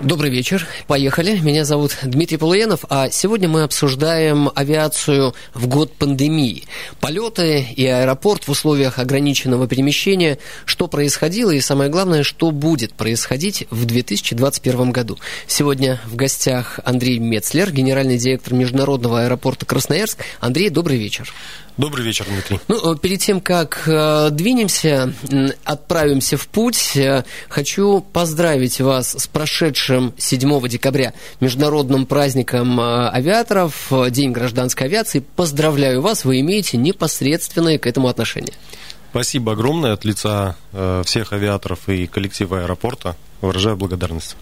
Добрый вечер. Поехали. Меня зовут Дмитрий Полуянов, а сегодня мы обсуждаем авиацию в год пандемии. Полеты и аэропорт в условиях ограниченного перемещения, что происходило и, самое главное, что будет происходить в 2021 году. Сегодня в гостях Андрей Мецлер, генеральный директор Международного аэропорта Красноярск. Андрей, добрый вечер. Добрый вечер, Дмитрий. Ну, э, перед тем, как э, двинемся, отправимся в путь, э, хочу поздравить вас с прошедшим 7 декабря международным праздником авиаторов, День гражданской авиации. Поздравляю вас, вы имеете непосредственное к этому отношение. Спасибо огромное от лица всех авиаторов и коллектива аэропорта. Выражаю благодарность.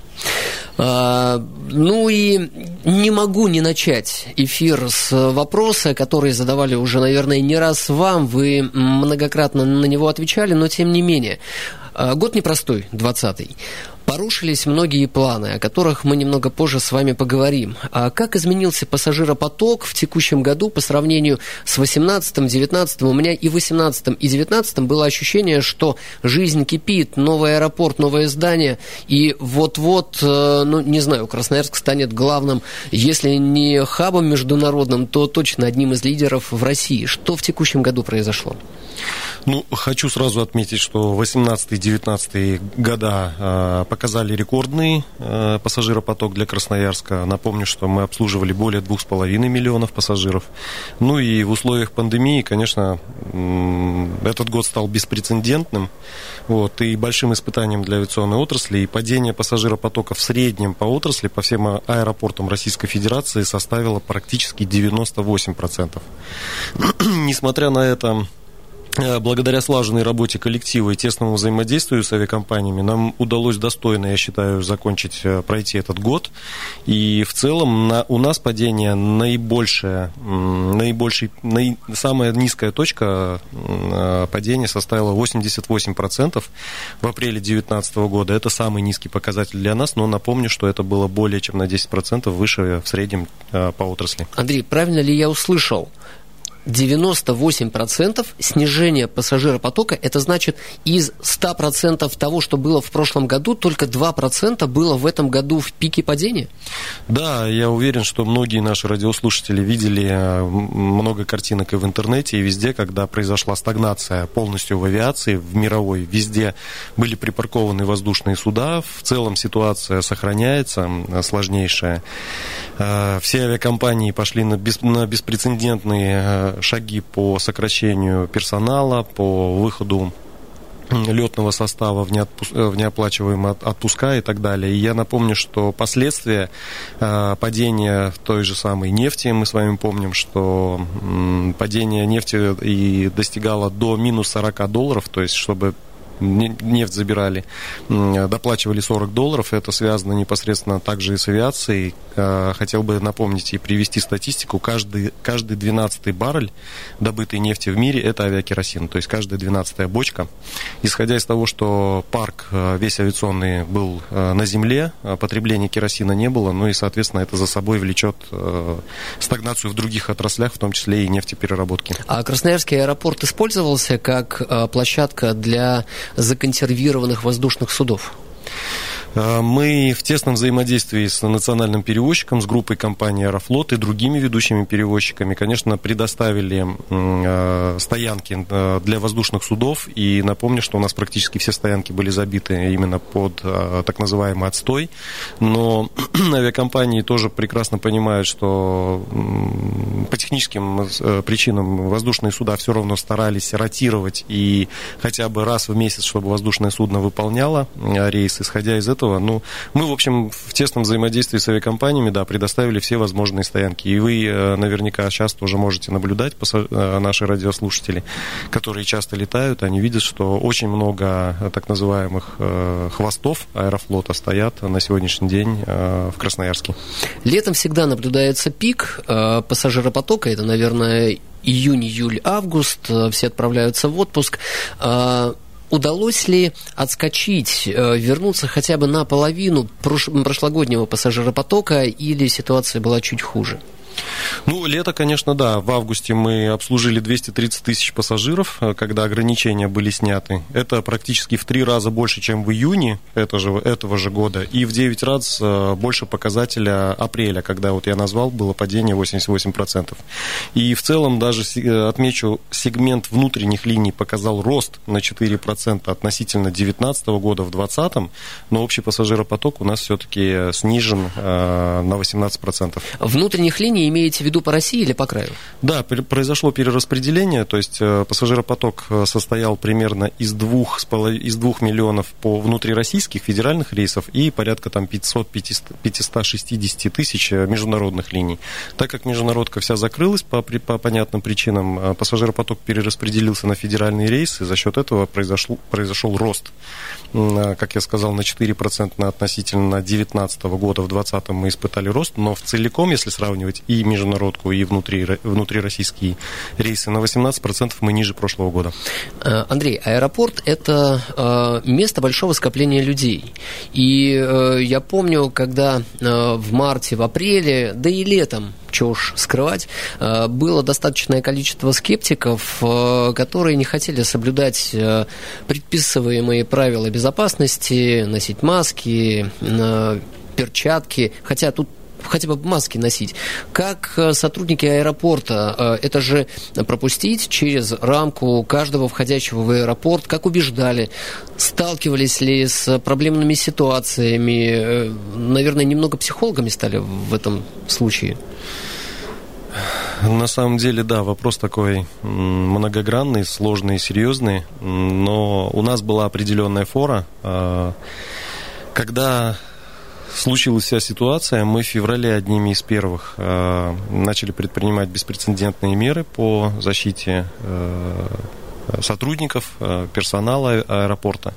А, ну и не могу не начать эфир с вопроса, который задавали уже, наверное, не раз вам. Вы многократно на него отвечали, но тем не менее. А, год непростой, 20-й. Порушились многие планы, о которых мы немного позже с вами поговорим. А как изменился пассажиропоток в текущем году по сравнению с 18-м, 19-м? У меня и 18-м, и 19-м было ощущение, что жизнь кипит, новый аэропорт, новое здание, и вот-вот, э, ну, не знаю, Красноярск станет главным, если не хабом международным, то точно одним из лидеров в России. Что в текущем году произошло? Ну, хочу сразу отметить, что 18-19 года э, показали рекордный э, пассажиропоток для Красноярска. Напомню, что мы обслуживали более 2,5 миллионов пассажиров. Ну и в условиях пандемии, конечно, этот год стал беспрецедентным. Вот, и большим испытанием для авиационной отрасли. И падение пассажиропотока в среднем по отрасли, по всем аэропортам Российской Федерации составило практически 98%. Несмотря на это, благодаря слаженной работе коллектива и тесному взаимодействию с авиакомпаниями нам удалось достойно, я считаю, закончить, э, пройти этот год. И в целом на, у нас падение наибольшее, наибольший, наи, самая низкая точка э, падения составила 88% в апреле 2019 года. Это самый низкий показатель для нас, но напомню, что это было более чем на 10% выше в среднем по отрасли. Андрей, правильно ли я услышал? 98% снижения пассажиропотока, это значит из 100% того, что было в прошлом году, только 2% было в этом году в пике падения? Да, я уверен, что многие наши радиослушатели видели э, много картинок и в интернете, и везде, когда произошла стагнация полностью в авиации, в мировой, везде были припаркованы воздушные суда, в целом ситуация сохраняется, сложнейшая. Э, все авиакомпании пошли на, беспрецедентные э, шаги по сокращению персонала, по выходу летного состава в, неотпу... Э, в неоплачиваемые отпуска и так далее. И я напомню, что последствия э, падения той же самой нефти, мы с вами помним, что падение нефти и достигало до минус 40 долларов, то есть чтобы нефть забирали, доплачивали 40 долларов. Это связано непосредственно также и с авиацией. Э, хотел бы напомнить и привести статистику. Каждый, каждый 12 баррель добытой нефти в мире – это авиакеросин. То есть каждая 12 бочка. Исходя из того, что парк э, весь авиационный был э, на земле, потребления керосина не было, ну и, соответственно, это за собой влечет стагнацию в других отраслях, в том числе и нефтепереработки. А Красноярский аэропорт использовался как площадка для законсервированных воздушных судов? Э, мы в тесном взаимодействии с национальным перевозчиком, с группой компании «Аэрофлот» и другими ведущими перевозчиками, конечно, предоставили э, стоянки э, для воздушных судов. И напомню, что у нас практически все стоянки были забиты именно под так называемый отстой. Но авиакомпании тоже прекрасно понимают, что по техническим причинам воздушные суда все равно старались ротировать и хотя бы раз в месяц, чтобы воздушное судно выполняло рейс. Исходя из этого, этого. Ну, мы, в общем, в тесном взаимодействии с авиакомпаниями, да, предоставили все возможные стоянки. И вы наверняка сейчас тоже можете наблюдать, наши радиослушатели, которые часто летают, они видят, что очень много так называемых хвостов аэрофлота стоят на сегодняшний день в Красноярске. Летом всегда наблюдается пик пассажиропотока, это, наверное, июнь, июль, август, э, все отправляются в отпуск. Удалось ли отскочить, э, вернуться хотя бы на половину прошлогоднего пассажиропотока или ситуация была чуть хуже? Ну, лето, конечно, да. В августе мы обслужили 230 тысяч пассажиров, э, когда ограничения были сняты. Это практически в три раза больше, чем в июне этого же, этого же года, и в 9 раз э, больше показателя апреля, когда вот я назвал, было падение 88%. И в целом даже э, отмечу, сегмент внутренних линий показал рост на 4% относительно 2019 года в 2020, но общий пассажиропоток у нас все-таки снижен на 18%. Внутренних линий имеете в виду по России или по краю? Да, произошло перераспределение, то есть э, пассажиропоток э, состоял примерно из двух, из двух миллионов по внутрироссийских федеральных рейсов и порядка там 500-560 тысяч э, международных линий. Так как международка вся закрылась по, по понятным причинам, пассажиропоток перераспределился на федеральные рейсы, за счет этого произошел, произошел рост, как я сказал, на 4% относительно 2019 года, в 2020 мы испытали рост, но в целиком, если сравнивать и международку, и внутри, внутрироссийские рейсы на 18% мы ниже прошлого года. Э, Андрей, аэропорт – это э, место большого скопления людей. И э, я помню, когда в марте, в апреле, да и летом что уж скрывать, было достаточное количество скептиков, которые не хотели соблюдать предписываемые правила безопасности, носить маски, перчатки, хотя тут хотя бы маски носить. Как э, сотрудники аэропорта, э, это же пропустить через рамку каждого входящего в аэропорт, как убеждали, сталкивались ли с проблемными ситуациями, э, наверное, немного психологами стали в этом случае? На самом деле, да, вопрос такой многогранный, сложный, серьезный, но у нас была определенная фора, когда случилась вся ситуация, мы в феврале одними из первых э, начали предпринимать беспрецедентные меры по защите э, сотрудников, э, персонала аэропорта.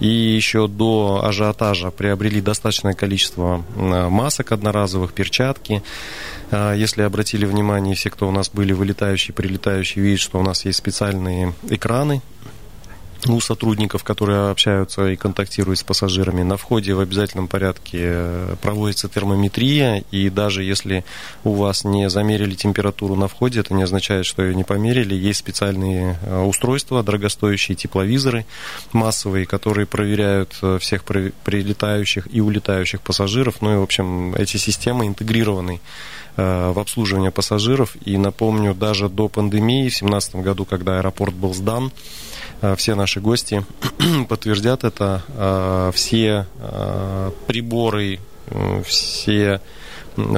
И еще до ажиотажа приобрели достаточное количество э, масок одноразовых, перчатки. Э, если обратили внимание, все, кто у нас были вылетающие, прилетающие, видят, что у нас есть специальные экраны у сотрудников, которые общаются и контактируют с пассажирами. На входе в обязательном порядке э, проводится термометрия, и даже если у вас не замерили температуру на входе, это не означает, что ее не померили. Есть специальные э, устройства, дорогостоящие тепловизоры массовые, которые проверяют э, всех прилетающих и улетающих пассажиров. Ну и, в общем, эти системы интегрированы в обслуживание пассажиров. И напомню, даже до пандемии, в 2017 году, когда аэропорт был сдан, все наши гости подтвердят это. Э, все э, приборы, все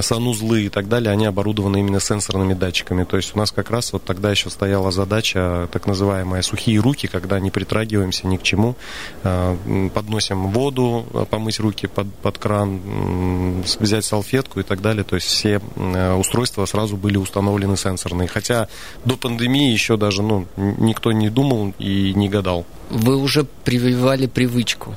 санузлы и так далее, они оборудованы именно сенсорными датчиками. То есть у нас как раз вот тогда еще стояла задача, так называемая сухие руки, когда не притрагиваемся ни к чему, подносим воду, помыть руки под, под кран, взять салфетку и так далее. То есть все устройства сразу были установлены сенсорные. Хотя до пандемии еще даже ну, никто не думал и не гадал. Вы уже прививали привычку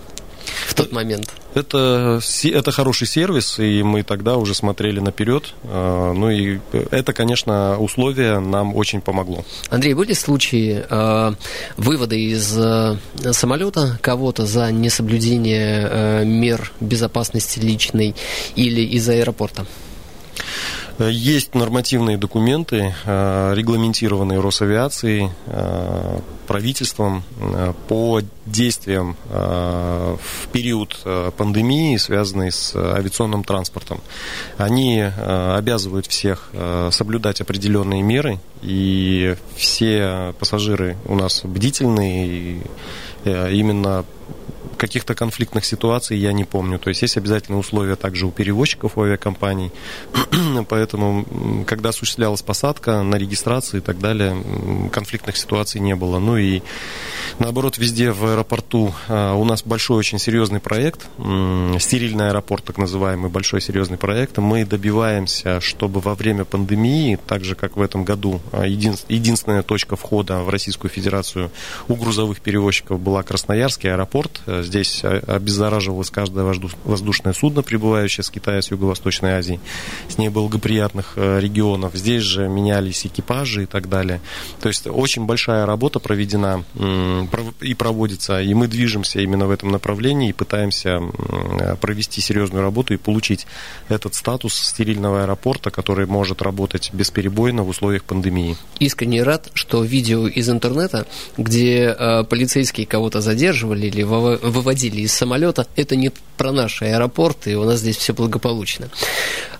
в тот момент? Это, это хороший сервис, и мы тогда уже смотрели наперед. А, ну и это, конечно, условие нам очень помогло. Андрей, были случаи э, вывода из э, самолета кого-то за несоблюдение э, мер безопасности личной или из аэропорта? Есть нормативные документы, э, регламентированные Росавиацией, э, правительством э, по действиям в период пандемии, связанной с авиационным транспортом. Они обязывают всех соблюдать определенные меры, и все пассажиры у нас бдительные, именно каких-то конфликтных ситуаций я не помню. То есть есть обязательные условия также у перевозчиков, у авиакомпаний. Поэтому, когда осуществлялась посадка на регистрации и так далее, конфликтных ситуаций не было. Ну и наоборот, везде в аэропорту а, у нас большой очень серьезный проект, стерильный аэропорт, так называемый, большой серьезный проект. Мы добиваемся, чтобы во время пандемии, так же как в этом году, а, единственная точка входа в Российскую Федерацию у грузовых перевозчиков была Красноярский аэропорт. Здесь а, обеззараживалось каждое воздушное судно, прибывающее с Китая, с Юго-Восточной Азии, с неблагоприятных регионов. Здесь же менялись экипажи и так далее. То есть очень большая работа проведена и проводится, и мы движемся именно в этом направлении и пытаемся провести серьезную работу и получить этот статус стерильного аэропорта, который может работать бесперебойно в условиях пандемии. Искренне рад, что видео из интернета, где э, полицейские кого-то задерживали или выводили из самолета, это не про наши аэропорты, и у нас здесь все благополучно.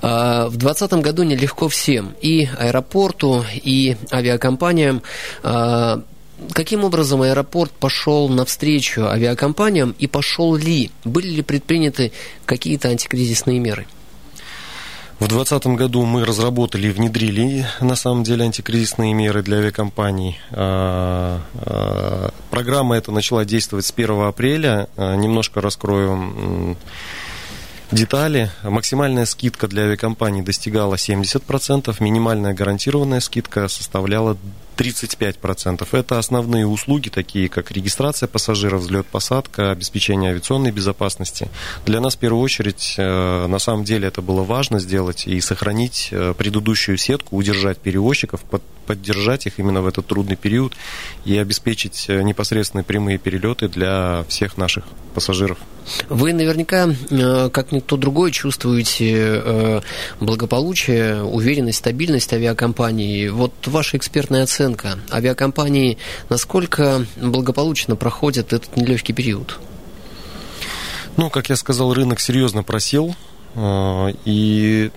Э, в 2020 году нелегко всем, и аэропорту, и авиакомпаниям. Э, Каким образом аэропорт пошел навстречу авиакомпаниям и пошел ли? Были ли предприняты какие-то антикризисные меры? В 2020 году мы разработали и внедрили, на самом деле, антикризисные меры для авиакомпаний. А, а, программа эта начала действовать с 1 апреля. А, немножко раскрою детали. Максимальная скидка для авиакомпаний достигала 70%, минимальная гарантированная скидка составляла 35%. Это основные услуги, такие как регистрация пассажиров, взлет, посадка, обеспечение авиационной безопасности. Для нас в первую очередь, э, на самом деле, это было важно сделать и сохранить э, предыдущую сетку, удержать перевозчиков, поддержать их именно в этот трудный период и обеспечить э, непосредственные прямые перелеты для всех наших пассажиров. Вы наверняка, как никто другой, чувствуете благополучие, уверенность, стабильность авиакомпании. Вот ваша экспертная оценка оценка авиакомпании, насколько благополучно проходит этот нелегкий период? Ну, как я сказал, рынок серьезно просел. А, и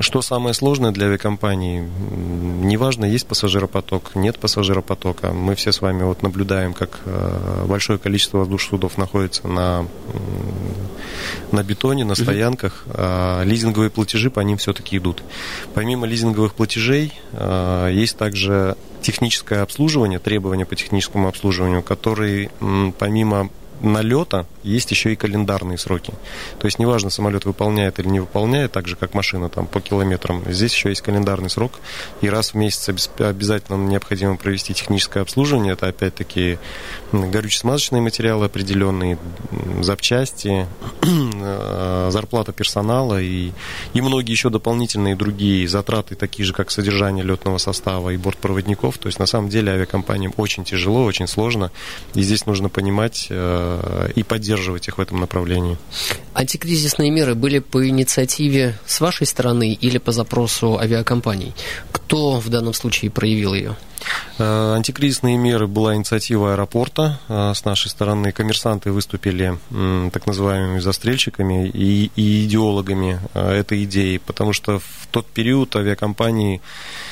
что самое сложное для авиакомпании? Неважно, есть пассажиропоток, нет пассажиропотока. Мы все с вами вот наблюдаем, как а, большое количество воздушных судов находится на, на бетоне, на стоянках. А лизинговые платежи по ним все-таки идут. Помимо лизинговых платежей, есть также техническое обслуживание, требования по техническому обслуживанию, которые помимо налета есть еще и календарные сроки. То есть неважно, самолет выполняет или не выполняет, так же как машина там по километрам, здесь еще есть календарный срок, и раз в месяц обязательно необходимо провести техническое обслуживание, это опять-таки горюче-смазочные материалы определенные, запчасти, э, зарплата персонала и, и многие еще дополнительные другие затраты, такие же, как содержание летного состава и бортпроводников. То есть на самом деле авиакомпаниям очень тяжело, очень сложно, и здесь нужно понимать э, и поддерживать их в этом направлении. Антикризисные меры были по инициативе с вашей стороны или по запросу авиакомпаний? Кто в данном случае проявил ее? Э, антикризисные меры была инициатива аэропорта. Э, с нашей стороны коммерсанты выступили так называемыми застрельщиками и, и идеологами э, этой идеи, потому что в тот период авиакомпании Э,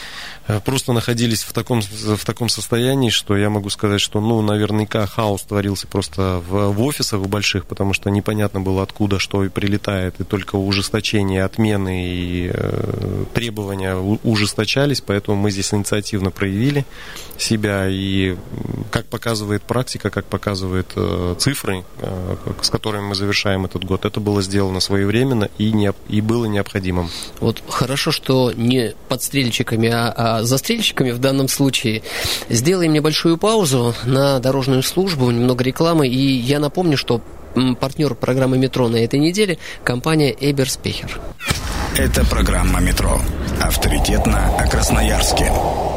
просто находились в таком, в таком состоянии, что я могу сказать, что, ну, наверняка хаос творился просто в, в офисах больших, потому что непонятно было, откуда что и прилетает, и только ужесточение, отмены и э, требования ужесточались, поэтому мы здесь инициативно проявили себя, и как показывает практика, как показывают э, цифры, э, с которыми мы завершаем этот год, это было сделано своевременно и, не, и было необходимым. Вот хорошо, что не подстрельщиками, а, застрельщиками в данном случае. Сделаем небольшую паузу на дорожную службу, немного рекламы, и я напомню, что партнер программы «Метро» на этой неделе – компания «Эберспехер». Это программа «Метро». Авторитетно о Красноярске.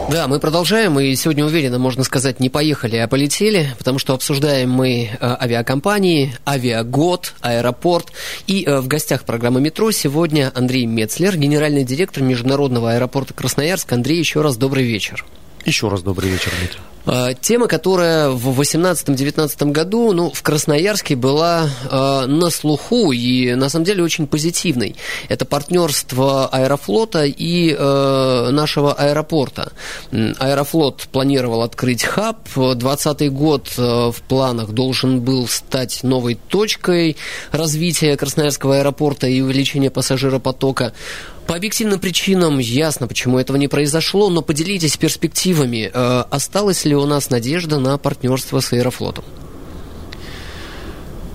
Да, мы продолжаем, и сегодня уверенно, можно сказать, не поехали, а полетели, потому что обсуждаем мы э, авиакомпании, авиагод, аэропорт. И э, в гостях программы «Метро» сегодня Андрей Мецлер, генеральный директор Международного аэропорта Красноярск. Андрей, еще раз добрый вечер. Еще раз добрый вечер, Дмитрий. А, тема, которая в 18-19 году ну, в Красноярске была э, на слуху и на самом деле очень позитивной. Это партнерство Аэрофлота и э, нашего аэропорта. Аэрофлот планировал открыть хаб. 2020 год э, в планах должен был стать новой точкой развития Красноярского аэропорта и увеличения пассажиропотока. По объективным причинам ясно, почему этого не произошло, но поделитесь перспективами. Э, осталась ли у нас надежда на партнерство с Аэрофлотом?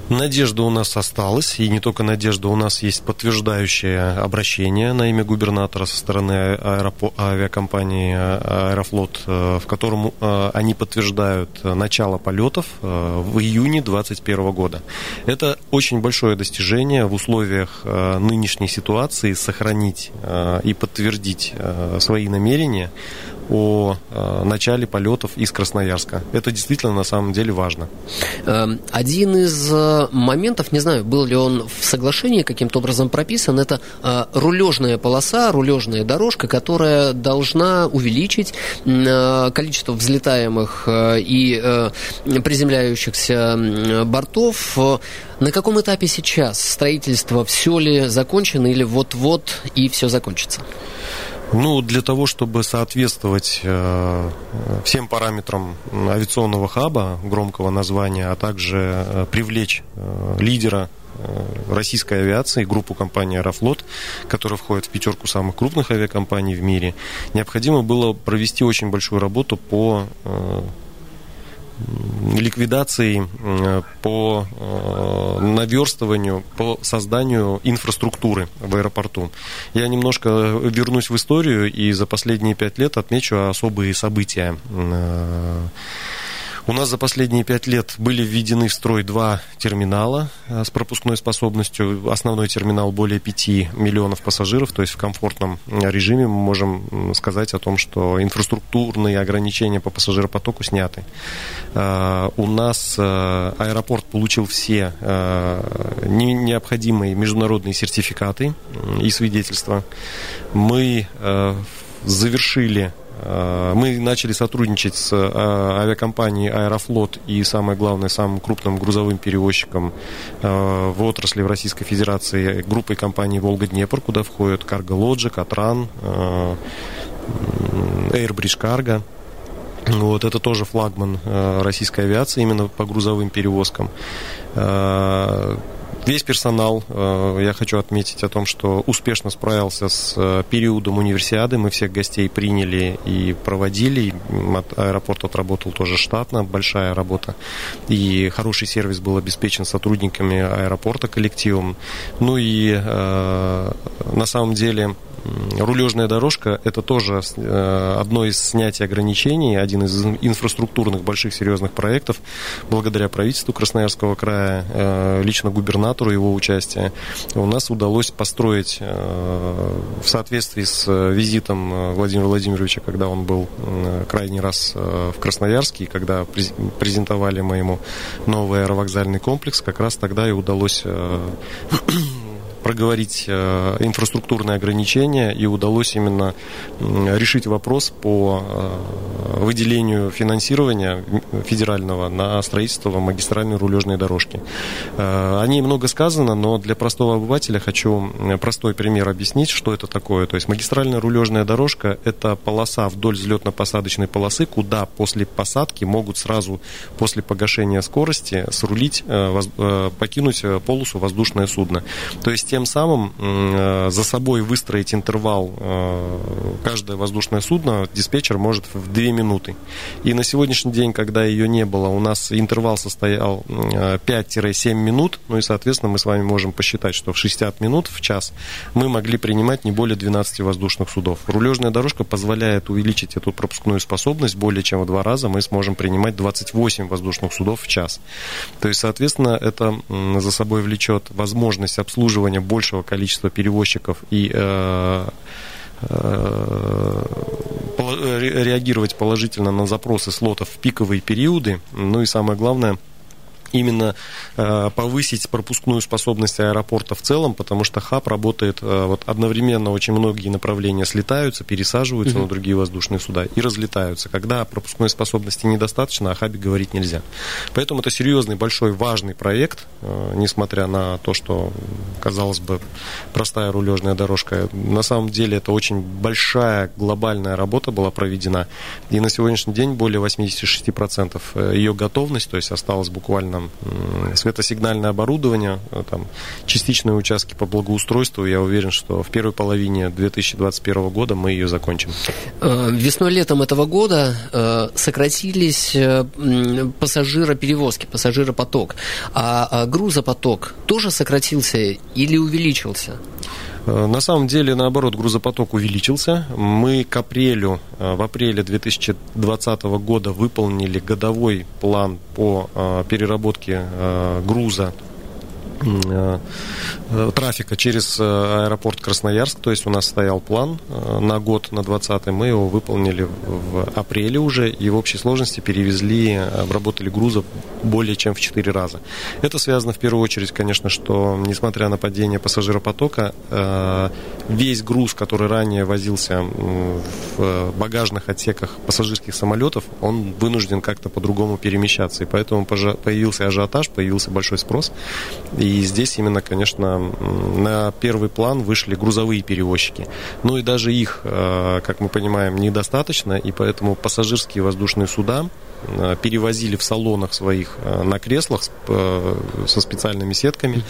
Надежда у нас осталась, и не только надежда, у нас есть подтверждающее обращение на имя губернатора со стороны аэропо- авиакомпании «Аэрофлот», э, в котором э, они подтверждают начало полетов э, в июне 2021 года. Это очень большое достижение в условиях нынешней ситуации сохранить и подтвердить свои намерения о э, начале полетов из Красноярска. Это действительно на самом деле важно. Эм, один из э, моментов, не знаю, был ли он в соглашении каким-то образом прописан, это э, рулежная полоса, рулежная дорожка, которая должна увеличить количество взлетаемых и приземляющихся бортов. На каком этапе сейчас строительство? Все ли закончено или вот-вот и все закончится? Ну, для того, чтобы соответствовать э, всем параметрам авиационного хаба, громкого названия, а также э, привлечь э, лидера российской авиации, группу компании «Аэрофлот», которая входит в пятерку самых крупных авиакомпаний в мире, необходимо было провести очень большую работу по ликвидации, по э, наверстыванию, по созданию инфраструктуры в аэропорту. Я немножко вернусь в историю и за последние пять лет отмечу особые события э, у нас за последние пять лет были введены в строй два терминала э, с пропускной способностью. Основной терминал более 5 миллионов пассажиров, то есть в комфортном режиме мы можем сказать о том, что инфраструктурные ограничения по пассажиропотоку сняты. Э, у нас э, аэропорт получил все необходимые международные сертификаты и свидетельства. Мы завершили Э, мы начали сотрудничать с э, авиакомпанией Аэрофлот и, самое главное, самым крупным грузовым перевозчиком э, в отрасли в Российской Федерации группой компаний «Волга-Днепр», куда входят Cargo Logic, Атран, Airbridge Cargo. Вот, это тоже флагман российской авиации именно по грузовым перевозкам. Весь персонал, э, я хочу отметить о том, что успешно справился с э, периодом универсиады. Мы всех гостей приняли и проводили. Аэропорт отработал тоже штатно, большая работа. И хороший сервис был обеспечен сотрудниками аэропорта, коллективом. Ну и э, на самом деле рулежная дорожка – это тоже э, одно из снятий ограничений, один из инфраструктурных больших серьезных проектов. Благодаря правительству Красноярского края, э, лично губернатору его участия, у нас удалось построить э, в соответствии с визитом Владимира Владимировича, когда он был крайний раз в Красноярске, когда презентовали мы ему новый аэровокзальный комплекс, как раз тогда и удалось проговорить э, инфраструктурные ограничения, и удалось именно решить вопрос по э, выделению финансирования федерального на строительство магистральной рулежной дорожки. Э, о ней много сказано, но для простого обывателя хочу простой пример объяснить, что это такое. То есть магистральная рулежная дорожка – это полоса вдоль взлетно-посадочной полосы, куда после посадки могут сразу после погашения скорости срулить, покинуть полосу воздушное судно. То есть тем самым э, за собой выстроить интервал э, каждое воздушное судно диспетчер может в 2 минуты. И на сегодняшний день, когда ее не было, у нас интервал состоял 5-7 минут, ну и, соответственно, мы с вами можем посчитать, что в 60 минут в час мы могли принимать не более 12 воздушных судов. Рулежная дорожка позволяет увеличить эту пропускную способность более чем в два раза, мы сможем принимать 28 воздушных судов в час. То есть, соответственно, это за собой влечет возможность обслуживания большего количества перевозчиков и э, э, реагировать положительно на запросы слотов в пиковые периоды. Ну и самое главное – именно э, повысить пропускную способность аэропорта в целом, потому что хаб работает э, вот одновременно очень многие направления слетаются, пересаживаются uh-huh. на другие воздушные суда и разлетаются. Когда пропускной способности недостаточно, о хабе говорить нельзя. Поэтому это серьезный, большой, важный проект, э, несмотря на то, что, казалось бы, простая рулежная дорожка. На самом деле это очень большая глобальная работа была проведена. И на сегодняшний день более 86% ее готовность, то есть осталось буквально светосигнальное оборудование, э, там, частичные участки по благоустройству. Я уверен, что в первой половине 2021 года мы ее закончим. Э, весной-летом этого года э, сократились пассажироперевозки, пассажиропоток. А грузопоток тоже сократился или увеличился? На самом деле, наоборот, грузопоток увеличился. Мы к апрелю, в апреле 2020 года выполнили годовой план по переработке груза Э, э, трафика через э, аэропорт Красноярск. То есть у нас стоял план на год, на 20 мы его выполнили в апреле уже, и в общей сложности перевезли, обработали грузов более чем в 4 раза. Это связано в первую очередь, конечно, что несмотря на падение пассажиропотока, весь груз, который ранее возился в багажных отсеках пассажирских самолетов, он вынужден как-то по-другому перемещаться. И поэтому появился ажиотаж, появился большой спрос. И здесь именно, конечно, на первый план вышли грузовые перевозчики. Ну и даже их, э, как мы понимаем, недостаточно, и поэтому пассажирские воздушные суда Э, перевозили в салонах своих э, на креслах со специальными сетками,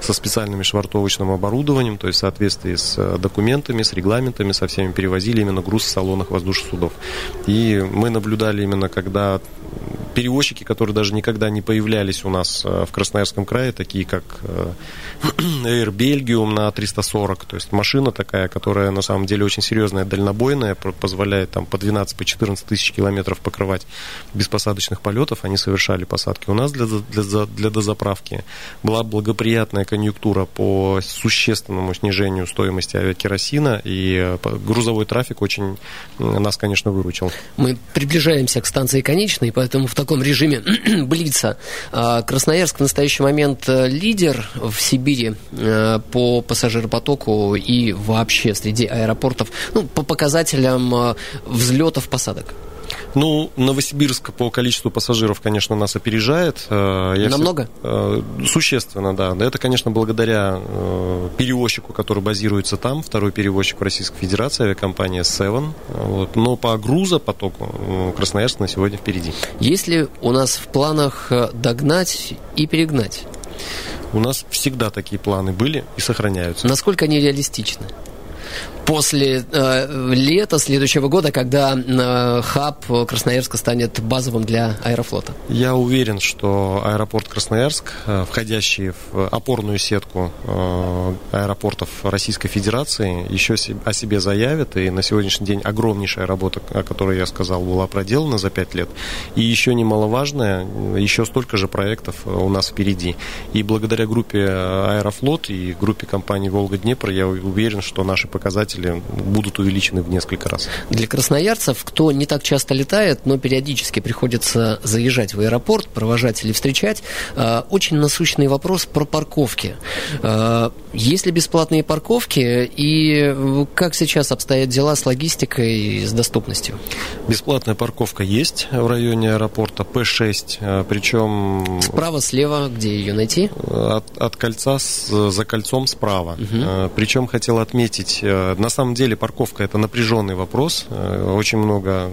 со специальным швартовочным оборудованием, то есть в соответствии с документами, с регламентами, со всеми перевозили именно груз в салонах воздушных судов. И мы наблюдали именно, когда перевозчики, которые даже никогда не появлялись у нас в Красноярском крае, такие как Air Belgium на 340, то есть машина такая, которая на самом деле очень серьезная, дальнобойная, позволяет там по 12, по 14 тысяч километров покрывать без посадочных полетов, они совершали посадки у нас для, для, для дозаправки. Была благоприятная конъюнктура по существенному снижению стоимости авиакеросина, и э, грузовой трафик очень нас, конечно, выручил. Мы приближаемся к станции конечной, поэтому в таком режиме блица. А, Красноярск в настоящий момент э, лидер в Сибири э, по пассажиропотоку и вообще среди аэропортов, ну, по показателям взлетов, посадок. Ну, Новосибирск по количеству пассажиров, конечно, нас опережает. Э, я Намного? Все... Э, существенно, да. Это, конечно, благодаря э, перевозчику, который базируется там, второй перевозчик в Российской Федерации, авиакомпания Seven. Вот. Но по грузопотоку Красноярск на сегодня впереди. Есть ли у нас в планах догнать и перегнать? У нас всегда такие планы были и сохраняются. Насколько они реалистичны? После э, лета следующего года, когда э, хаб Красноярска станет базовым для аэрофлота? Я уверен, что аэропорт Красноярск, э, входящий в опорную сетку э, аэропортов Российской Федерации, еще о себе заявит. И на сегодняшний день огромнейшая работа, о которой я сказал, была проделана за пять лет. И еще немаловажное, еще столько же проектов у нас впереди. И благодаря группе Аэрофлот и группе компании Волга-Днепр я уверен, что наши показатели показатели будут увеличены в несколько раз. Для красноярцев, кто не так часто летает, но периодически приходится заезжать в аэропорт, провожать или встречать, э, очень насущный вопрос про парковки. Э, есть ли бесплатные парковки и как сейчас обстоят дела с логистикой и с доступностью? Бесплатная парковка есть в районе аэропорта П6, э, причем... Справа, слева, где ее найти? От, от кольца с, за кольцом справа. Угу. Причем хотел отметить, на самом деле парковка это напряженный вопрос. Э, очень много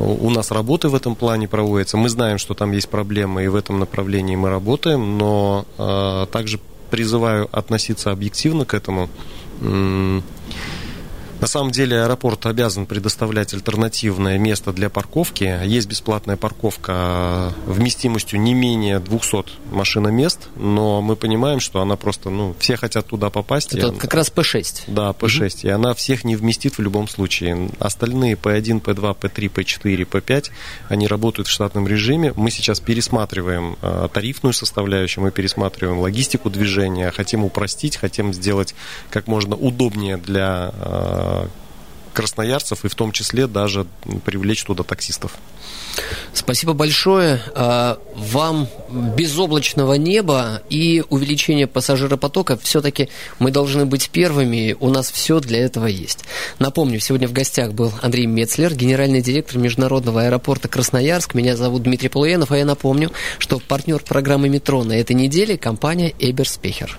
у нас работы в этом плане проводятся. Мы знаем, что там есть проблемы, и в этом направлении мы работаем, но э, также призываю относиться объективно к этому. На самом деле аэропорт обязан предоставлять альтернативное место для парковки. Есть бесплатная парковка вместимостью не менее 200 машиномест, но мы понимаем, что она просто, ну, все хотят туда попасть. Это как раз P6. Да, P6. Угу. И она всех не вместит в любом случае. Остальные P1, P2, P3, P4, P5, они работают в штатном режиме. Мы сейчас пересматриваем э, тарифную составляющую, мы пересматриваем логистику движения, хотим упростить, хотим сделать как можно удобнее для э, красноярцев и в том числе даже привлечь туда таксистов. Спасибо большое. А, вам безоблачного неба и увеличения пассажиропотока. Все-таки мы должны быть первыми. У нас все для этого есть. Напомню, сегодня в гостях был Андрей Мецлер, генеральный директор Международного аэропорта Красноярск. Меня зовут Дмитрий Полуянов, а я напомню, что партнер программы «Метро» на этой неделе – компания «Эберспехер».